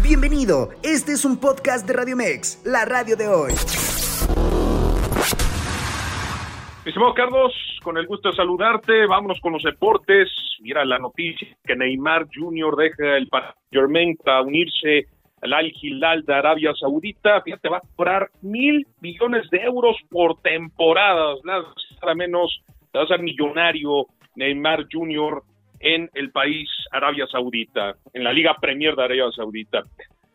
Bienvenido, este es un podcast de Radio Mex, la radio de hoy. Estimado Carlos, con el gusto de saludarte, vámonos con los deportes. Mira la noticia que Neymar Jr. deja el Germain para unirse al Al Hilal de Arabia Saudita. Fíjate, va a cobrar mil millones de euros por temporadas, nada menos, va a ser millonario Neymar Jr en el país Arabia Saudita, en la Liga Premier de Arabia Saudita.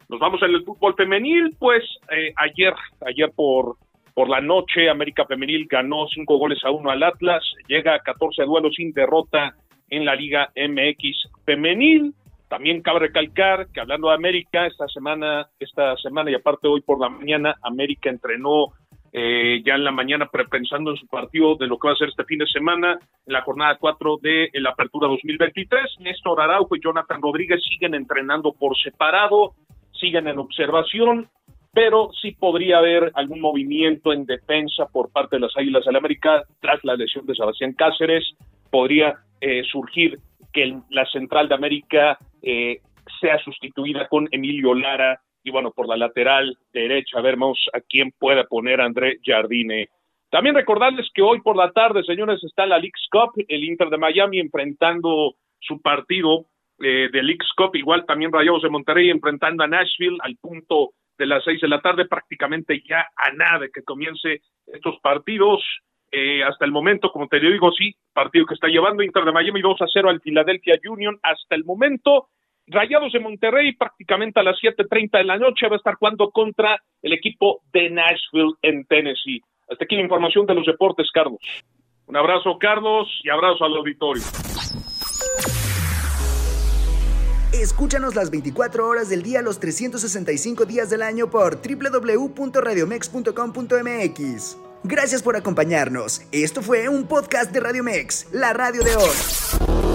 Nos vamos en el fútbol femenil, pues eh, ayer, ayer por, por la noche, América Femenil ganó cinco goles a uno al Atlas, llega a 14 duelos sin derrota en la Liga MX Femenil. También cabe recalcar que hablando de América, esta semana, esta semana y aparte hoy por la mañana, América entrenó eh, ya en la mañana pensando en su partido de lo que va a ser este fin de semana, en la jornada 4 de la Apertura 2023. Néstor Araujo y Jonathan Rodríguez siguen entrenando por separado, siguen en observación, pero sí podría haber algún movimiento en defensa por parte de las Águilas del América tras la lesión de Sebastián Cáceres. Podría eh, surgir que la central de América eh, sea sustituida con Emilio Lara y bueno, por la lateral derecha vemos a quién puede poner André Jardine. También recordarles que hoy por la tarde, señores, está la Leagues Cup, el Inter de Miami enfrentando su partido eh, de Leagues Cup, igual también Rayados de Monterrey enfrentando a Nashville al punto de las seis de la tarde, prácticamente ya a nada de que comience estos partidos. Eh, hasta el momento, como te digo, sí, partido que está llevando Inter de Miami 2 a 0 al Philadelphia Union. Hasta el momento, Rayados de Monterrey prácticamente a las 7.30 de la noche va a estar jugando contra el equipo de Nashville en Tennessee. Hasta aquí la información de los deportes, Carlos. Un abrazo, Carlos, y abrazo al auditorio. Escúchanos las 24 horas del día, los 365 días del año por www.radiomex.com.mx. Gracias por acompañarnos. Esto fue un podcast de Radio Mex, la radio de hoy.